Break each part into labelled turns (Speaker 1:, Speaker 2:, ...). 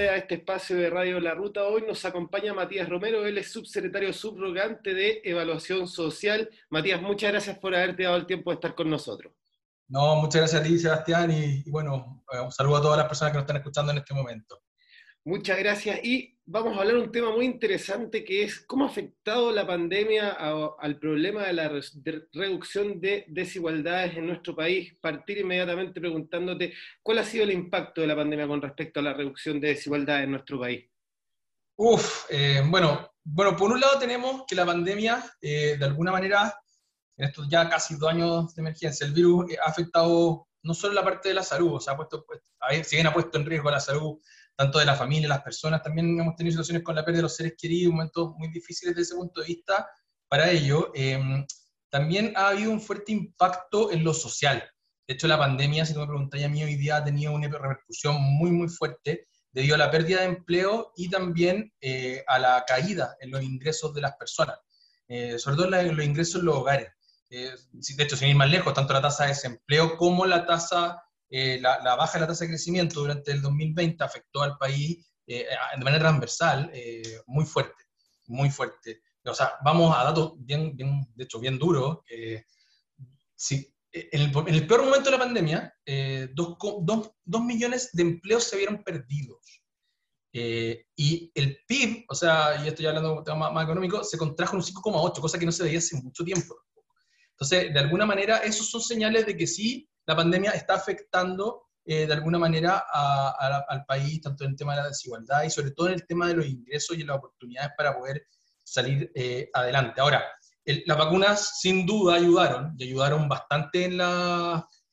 Speaker 1: a este espacio de Radio La Ruta. Hoy nos acompaña Matías Romero, él es subsecretario subrogante de Evaluación Social. Matías, muchas gracias por haberte dado el tiempo de estar con nosotros.
Speaker 2: No, muchas gracias a ti, Sebastián, y, bueno, eh, un saludo a todas las personas que nos están escuchando en este momento.
Speaker 1: Muchas gracias. Y vamos a hablar de un tema muy interesante que es cómo ha afectado la pandemia al problema de la reducción de desigualdades en nuestro país. Partir inmediatamente preguntándote cuál ha sido el impacto de la pandemia con respecto a la reducción de desigualdades en nuestro país.
Speaker 2: Uf, eh, bueno, bueno, por un lado tenemos que la pandemia, eh, de alguna manera, en estos ya casi dos años de emergencia, el virus ha afectado no solo la parte de la salud, o sea, ha puesto, pues, si bien ha puesto en riesgo la salud tanto de la familia, las personas, también hemos tenido situaciones con la pérdida de los seres queridos, momentos muy difíciles desde ese punto de vista para ello. Em, también ha habido un fuerte impacto en lo social. De hecho, la pandemia, si tú me preguntas a mí, hoy día ha tenido una repercusión muy, muy fuerte debido a la pérdida de empleo y también eh, a la caída en los ingresos de las personas, eh, sobre todo en los ingresos en los hogares. Eh, de hecho, sin ir más lejos, tanto la tasa de desempleo como la tasa eh, la, baja de la tasa de crecimiento durante el 2020 afectó al país eh, de manera transversal eh, muy fuerte, muy fuerte. O sea, vamos a datos bien, bien de hecho, bien duros. si, en, el, peor momento de la pandemia, dos, dos, dos, millones de empleos se vieron perdidos. y el PIB, o sea, y estoy hablando de un tema más, económico, se contrajo un 5,8, cosa que no se veía hace mucho tiempo. Entonces, de alguna manera, esos son señales de que sí la pandemia está afectando eh, de alguna manera al país, tanto en el tema de la desigualdad y sobre todo en el tema de los ingresos y las oportunidades para poder salir eh, adelante. Ahora, las vacunas sin duda ayudaron y ayudaron bastante en,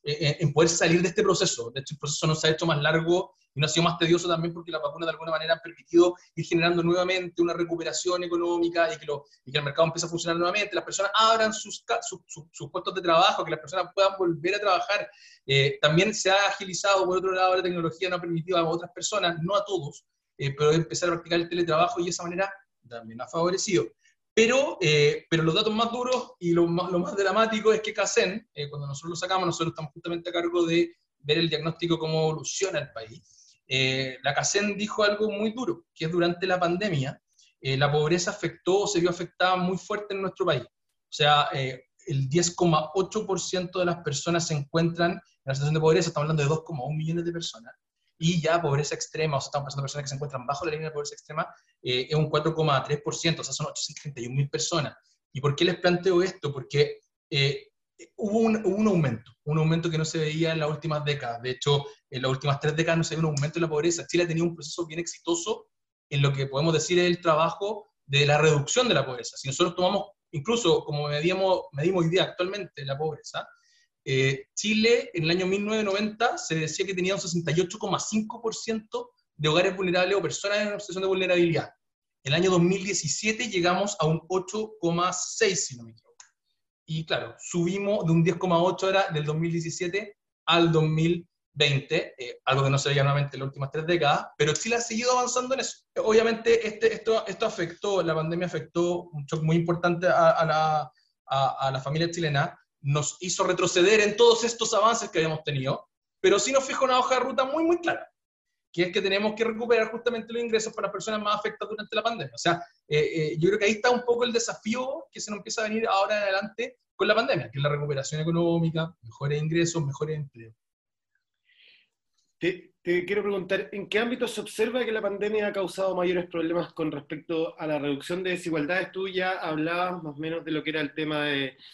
Speaker 2: eh, poder salir de este proceso. De hecho, proceso no se ha hecho más largo y no ha sido más tedioso también porque las vacunas de alguna manera han permitido ir generando nuevamente una recuperación económica y que, el mercado empiece a funcionar nuevamente, las personas abran sus, sus, puestos de trabajo, que las personas puedan volver a trabajar. Eh, también se ha agilizado, por otro lado, la tecnología no ha permitido a otras personas, no a todos, eh, pero empezar a practicar el teletrabajo y de esa manera también ha favorecido. Pero, eh, pero los datos más duros y lo más, dramático es que CACEN, cuando nosotros lo sacamos, nosotros estamos justamente a cargo de ver el diagnóstico cómo evoluciona el país. Eh, la CACEN dijo algo muy duro, que durante la pandemia, eh, la pobreza afectó o se vio afectada muy fuerte en nuestro país. O sea, eh, el 10,8% de las personas se encuentran en la situación de pobreza, estamos hablando de 2,1 millones de personas, y ya pobreza extrema, o sea, estamos pensando en personas que se encuentran bajo la línea de pobreza extrema, es un 4,3%, o sea, son 831 mil personas. ¿Y por qué les planteo esto? Porque hubo un, aumento, un aumento que no se veía en las últimas décadas. De hecho, en las últimas tres décadas no se veía un aumento de la pobreza. Chile ha tenido un proceso bien exitoso en lo que podemos decir es el trabajo de la reducción de la pobreza. Si nosotros tomamos, incluso como medimos, medimos hoy día actualmente la pobreza, eh, Chile en el año 1990 se decía que tenía un 68,5% de hogares vulnerables o personas en situación de vulnerabilidad. En el año 2017 llegamos a un 8,6, si no me equivoco. Y claro, subimos de un 10,8 era del 2017 al 2020, eh, algo que no se veía nuevamente en las últimas tres décadas, pero Chile ha seguido avanzando en eso. Obviamente este, esto, esto afectó, la pandemia afectó un shock muy importante a, la, a, la familia chilena, nos hizo retroceder en todos estos avances que habíamos tenido, pero sí nos fijó una hoja de ruta muy, muy clara que es que tenemos que recuperar justamente los ingresos para las personas más afectadas durante la pandemia. O sea, eh, eh, yo creo que ahí está un poco el desafío que se nos empieza a venir ahora en adelante con la pandemia, que es la recuperación económica, mejores ingresos, mejores empleos.
Speaker 1: Quiero preguntar, ¿en qué ámbito se observa que la pandemia ha causado mayores problemas con respecto a la reducción de desigualdades? Tú ya hablabas más o menos de lo que era el tema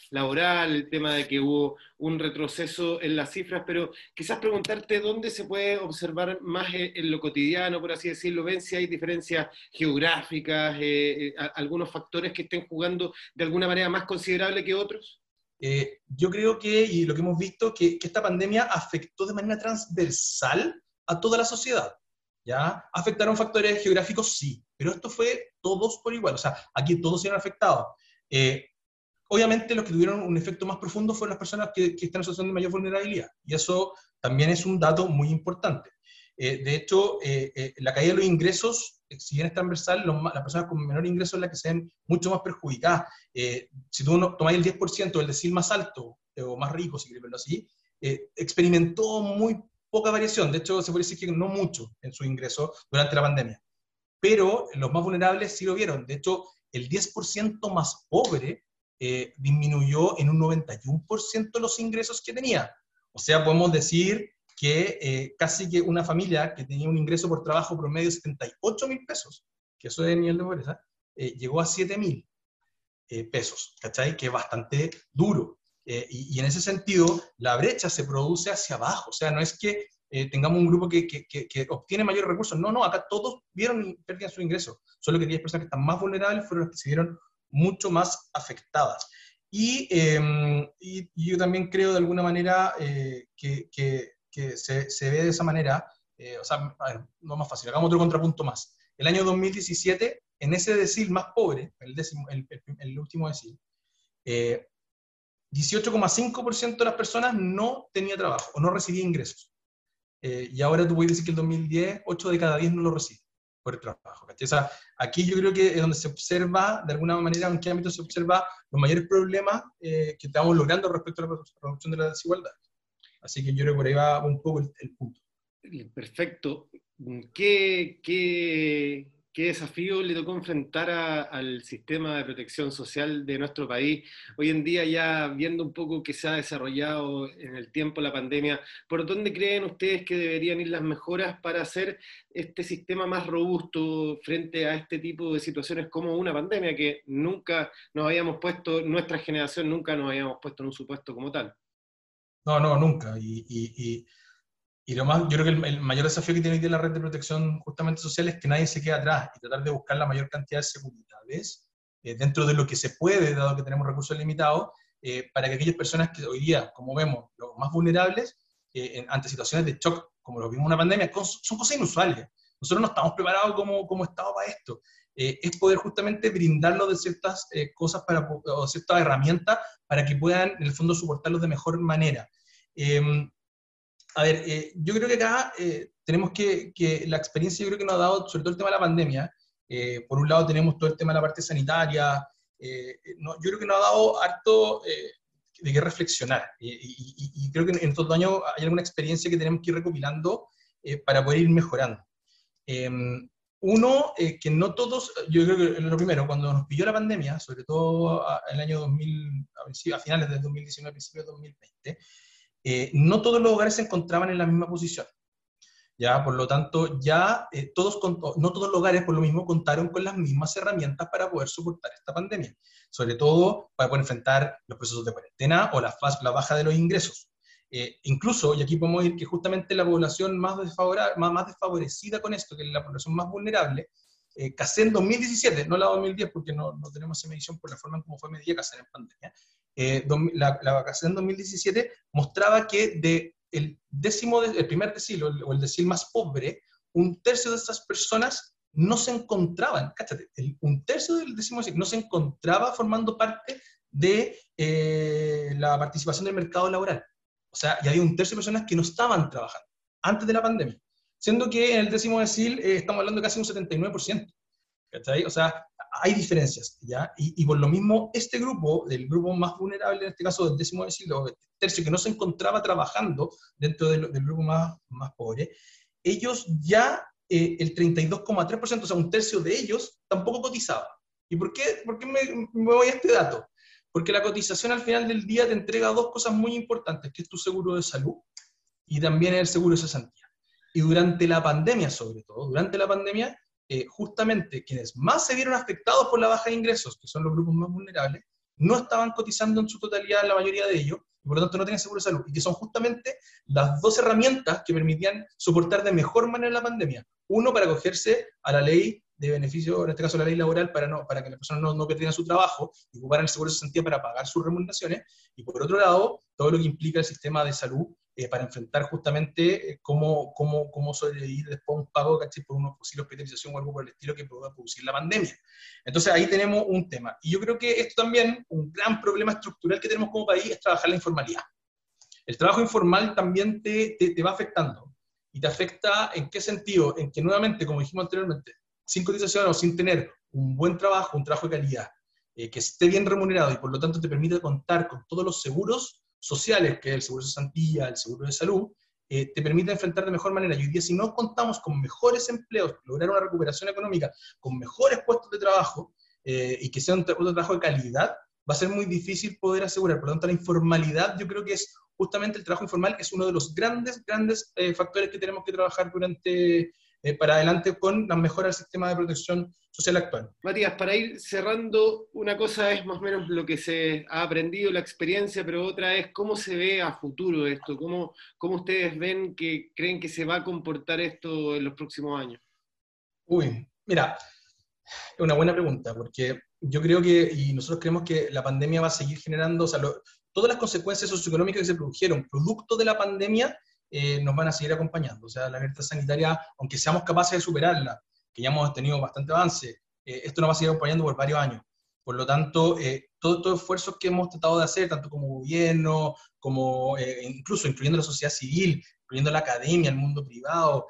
Speaker 1: laboral, el tema de que hubo un retroceso en las cifras, pero quizás preguntarte dónde se puede observar más en lo cotidiano, por así decirlo, ven si hay diferencias geográficas, eh, eh, algunos factores que estén jugando de alguna manera más considerable que otros.
Speaker 2: Eh, yo creo que, y lo que hemos visto, que, que, esta pandemia afectó de manera transversal a toda la sociedad. ¿ya? ¿Afectaron factores geográficos? Sí, pero esto fue todos por igual, o sea, aquí todos se han afectado. Eh, obviamente los que tuvieron un efecto más profundo fueron las personas que, están en situación de mayor vulnerabilidad, y eso también es un dato muy importante. Eh, de hecho, la caída de los ingresos eh, si bien es transversal, las personas con menor ingreso son las que se ven mucho más perjudicadas. Eh, si tú no, tomáis el 10%, el decil más alto, eh, o más rico, si quieres verlo así, experimentó muy poca variación, de hecho se puede decir que no mucho en su ingreso durante la pandemia. Pero los más vulnerables sí lo vieron. De hecho, el 10% más pobre eh, disminuyó en un 91% los ingresos que tenía. O sea, podemos decir que eh, casi que una familia que tenía un ingreso por trabajo promedio de 78 mil pesos, que eso es el nivel de pobreza, eh, llegó a 7 mil pesos, ¿cachai? Que es bastante duro. Y, y, en ese sentido, la brecha se produce hacia abajo. O sea, no es que tengamos un grupo que, que, que, obtiene mayores recursos. No, no, acá todos vieron y perdían su ingreso. Solo que aquellas personas que están más vulnerables fueron las que se vieron mucho más afectadas. Y, em, y, yo también creo de alguna manera eh, que, que, se, se, ve de esa manera, eh, o sea, no más fácil, hagamos otro contrapunto más. El año 2017, en ese decil más pobre, el, décimo, el, el, último decil, 18,5% eh, de las personas no tenía trabajo o no recibía ingresos. y ahora tú puedes decir que el 2010, 8 de cada 10 no lo recibe por el trabajo. O sea, aquí yo creo que es donde se observa, de alguna manera, en qué ámbito se observa los mayores problemas eh, que estamos logrando respecto a la reducción de la desigualdad. Así que yo creo que por ahí va un poco el, el punto.
Speaker 1: Perfecto. ¿Qué, qué, qué desafío le tocó enfrentar al sistema de protección social de nuestro país. Hoy en día ya viendo un poco que se ha desarrollado en el tiempo la pandemia, ¿por dónde creen ustedes que deberían ir las mejoras para hacer este sistema más robusto frente a este tipo de situaciones como una pandemia que nunca nos habíamos puesto, nuestra generación nunca nos habíamos puesto en un supuesto como tal?
Speaker 2: No, no, nunca. y lo más, yo creo que el, mayor desafío que tiene hoy día la red de protección justamente social es que nadie se quede atrás y tratar de buscar la mayor cantidad de seguridades eh, dentro de lo que se puede, dado que tenemos recursos limitados, eh, para que aquellas personas que hoy día, como vemos, los más vulnerables, eh, ante situaciones de shock, como lo vimos en una pandemia, son cosas inusuales. Nosotros no estamos preparados como, como Estado para esto. es poder justamente brindarlo de ciertas cosas para, o ciertas herramientas para que puedan, en el fondo, soportarlos de mejor manera. Em, a ver, eh, yo creo que acá eh, tenemos que, que, la experiencia yo creo que nos ha dado, sobre todo el tema de la pandemia, eh, por un lado tenemos todo el tema de la parte sanitaria, no, yo creo que nos ha dado harto de qué reflexionar. Y, creo que en estos dos años hay alguna experiencia que tenemos que ir recopilando para poder ir mejorando. Em, uno, que no todos, yo creo que lo primero, cuando nos pilló la pandemia, sobre todo en el año 2000, a finales del 2019, principios de 2020, eh, no todos los hogares se encontraban en la misma posición. Ya, por lo tanto, ya eh, todos, no todos los hogares, por lo mismo, contaron con las mismas herramientas para poder soportar esta pandemia, sobre todo para poder enfrentar los procesos de cuarentena o la, la baja de los ingresos. Eh, incluso, y aquí podemos ir que justamente la población más, desfavorecida con esto, que es la población más vulnerable, eh, en 2017, no la 2010 porque no, no, tenemos esa medición por la forma en cómo fue medida CACEN en pandemia, eh, la, la en 2017 mostraba que de el décimo, el primer decil o el, decil más pobre, un tercio de estas personas no se encontraban, cáchate, un tercio del décimo decil no se encontraba formando parte de eh, la participación del mercado laboral. O sea, ya había un tercio de personas que no estaban trabajando antes de la pandemia siendo que en el décimo decil eh, estamos hablando de casi un 79%. ¿Cachai? O sea, hay diferencias, ¿ya? Y, por lo mismo, este grupo, el grupo más vulnerable, en este caso del décimo decil, o el tercio que no se encontraba trabajando dentro del, grupo más, más pobre, ellos ya, eh, el 32,3%, o sea, un tercio de ellos, tampoco cotizaba. ¿Y por qué, por qué me, me voy a este dato? Porque la cotización al final del día te entrega dos cosas muy importantes, que es tu seguro de salud y también el seguro de cesantía. Y durante la pandemia, sobre todo, durante la pandemia, eh, justamente quienes más se vieron afectados por la baja de ingresos, que son los grupos más vulnerables, no estaban cotizando en su totalidad la mayoría de ellos, y por lo tanto no tenían seguro de salud, y que son justamente las dos herramientas que permitían soportar de mejor manera la pandemia. Uno, para acogerse a la ley de beneficio, en este caso la ley laboral, para, no, para que las personas no, perdieran su trabajo y ocuparan el seguro de sentido para pagar sus remuneraciones, y por otro lado, todo lo que implica el sistema de salud eh, para enfrentar justamente eh, cómo, cómo, cómo sobrevivir después un pago por una posible hospitalización o algo por el estilo que pueda producir la pandemia. Entonces ahí tenemos un tema. Y yo creo que esto también, un gran problema estructural que tenemos como país es trabajar la informalidad. El trabajo informal también te, te, va afectando. ¿Y te afecta en qué sentido? En que nuevamente, como dijimos anteriormente, sin cotización o sin tener un buen trabajo, un trabajo de calidad, eh, que esté bien remunerado y por lo tanto te permite contar con todos los seguros sociales, que es el seguro de cesantía, el seguro de salud, eh, te permite enfrentar de mejor manera. Y hoy día, si no contamos con mejores empleos, lograr una recuperación económica, con mejores puestos de trabajo eh, y que sea un, trabajo de calidad, va a ser muy difícil poder asegurar. Por lo tanto, la informalidad yo creo que es justamente el trabajo informal, es uno de los grandes, grandes eh, factores que tenemos que trabajar durante, para adelante con la mejora del sistema de protección social actual.
Speaker 1: Matías, para ir cerrando, una cosa es más o menos lo que se ha aprendido, la experiencia, pero otra es cómo se ve a futuro esto, cómo, cómo ustedes ven que creen que se va a comportar esto en los próximos años.
Speaker 2: Uy, mira, es una buena pregunta, porque yo creo que, y nosotros creemos que la pandemia va a seguir generando, o sea, todas las consecuencias socioeconómicas que se produjeron producto de la pandemia eh, nos van a seguir acompañando. O sea, la alerta sanitaria, aunque seamos capaces de superarla, que ya hemos tenido bastante avance, eh, esto nos va a seguir acompañando por varios años. Por lo tanto, eh, todos estos esfuerzos que hemos tratado de hacer, tanto como gobierno, como eh, incluso incluyendo la sociedad civil, incluyendo la academia, el mundo privado,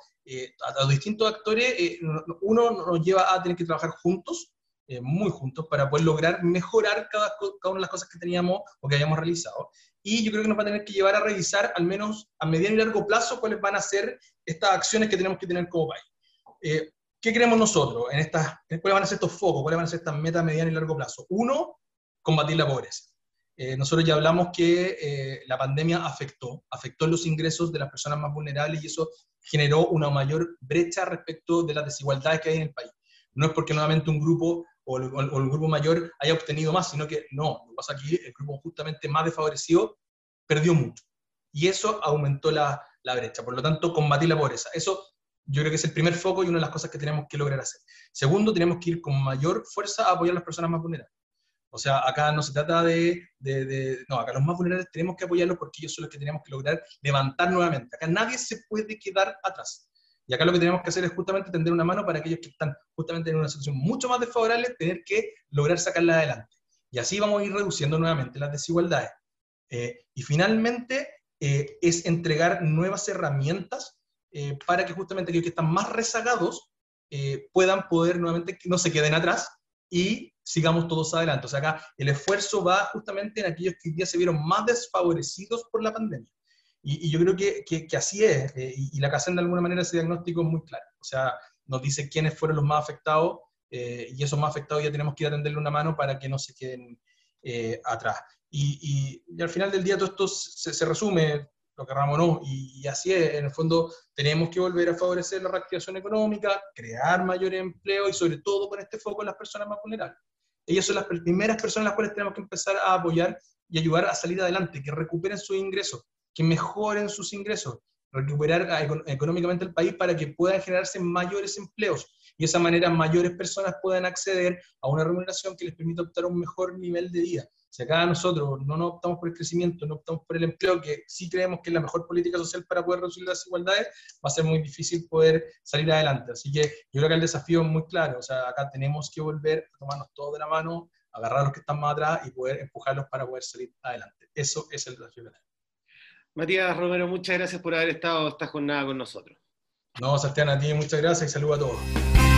Speaker 2: a, los distintos actores, uno nos lleva a tener que trabajar juntos, muy juntos, para poder lograr mejorar cada, cada una de las cosas que teníamos o que habíamos realizado. Y yo creo que nos va a tener que llevar a revisar, al menos a mediano y largo plazo, cuáles van a ser estas acciones que tenemos que tener como país. ¿Qué creemos nosotros en estas, cuáles van a ser estos focos, cuáles van a ser estas metas mediano y largo plazo? Uno, combatir la pobreza. Eh, nosotros ya hablamos que eh, la pandemia afectó, afectó los ingresos de las personas más vulnerables y eso generó una mayor brecha respecto de las desigualdades que hay en el país. No es porque nuevamente un grupo o el, grupo mayor haya obtenido más, sino que no, lo que pasa aquí, el grupo justamente más desfavorecido perdió mucho. Y eso aumentó la, la brecha. Por lo tanto, combatir la pobreza. Eso yo creo que es el primer foco y una de las cosas que tenemos que lograr hacer. Segundo, tenemos que ir con mayor fuerza a apoyar a las personas más vulnerables. O sea, acá no se trata de, No, acá los más vulnerables tenemos que apoyarlos porque ellos son los que tenemos que lograr levantar nuevamente. Acá nadie se puede quedar atrás. Y acá lo que tenemos que hacer es justamente tender una mano para aquellos que están justamente en una situación mucho más desfavorable, tener que lograr sacarla adelante. Y así vamos a ir reduciendo nuevamente las desigualdades. Eh, y finalmente, eh, es entregar nuevas herramientas eh, para que justamente aquellos que están más rezagados puedan poder nuevamente, que no se queden atrás y sigamos todos adelante. O sea, acá el esfuerzo va justamente en aquellos que hoy día se vieron más desfavorecidos por la pandemia. Y, yo creo que, que, así es, eh, y, la CACEN de alguna manera ese diagnóstico es muy claro. O sea, nos dice quiénes fueron los más afectados y esos más afectados ya tenemos que ir a tenderle una mano para que no se queden atrás. Y, y, al final del día todo esto se, se resume, lo querramos o no, y, así es, en el fondo tenemos que volver a favorecer la reactivación económica, crear mayor empleo y sobre todo con este foco en las personas más vulnerables. Ellas son las primeras personas a las cuales tenemos que empezar a apoyar y ayudar a salir adelante, que recuperen sus ingresos, que mejoren sus ingresos, recuperar económicamente el país para que puedan generarse mayores empleos y de esa manera mayores personas puedan acceder a una remuneración que les permita optar a un mejor nivel de vida. Si acá nosotros no nos optamos por el crecimiento, no optamos por el empleo, que sí creemos que es la mejor política social para poder reducir las desigualdades, va a ser muy difícil poder salir adelante. Así que yo creo que el desafío es muy claro. O sea, acá tenemos que volver a tomarnos todo de la mano, agarrar a los que están más atrás y poder empujarlos para poder salir adelante. Eso es el desafío que tenemos.
Speaker 1: Matías Romero, muchas gracias por haber estado esta jornada con nosotros.
Speaker 2: No, Sebastián, a ti muchas gracias y saludos a todos.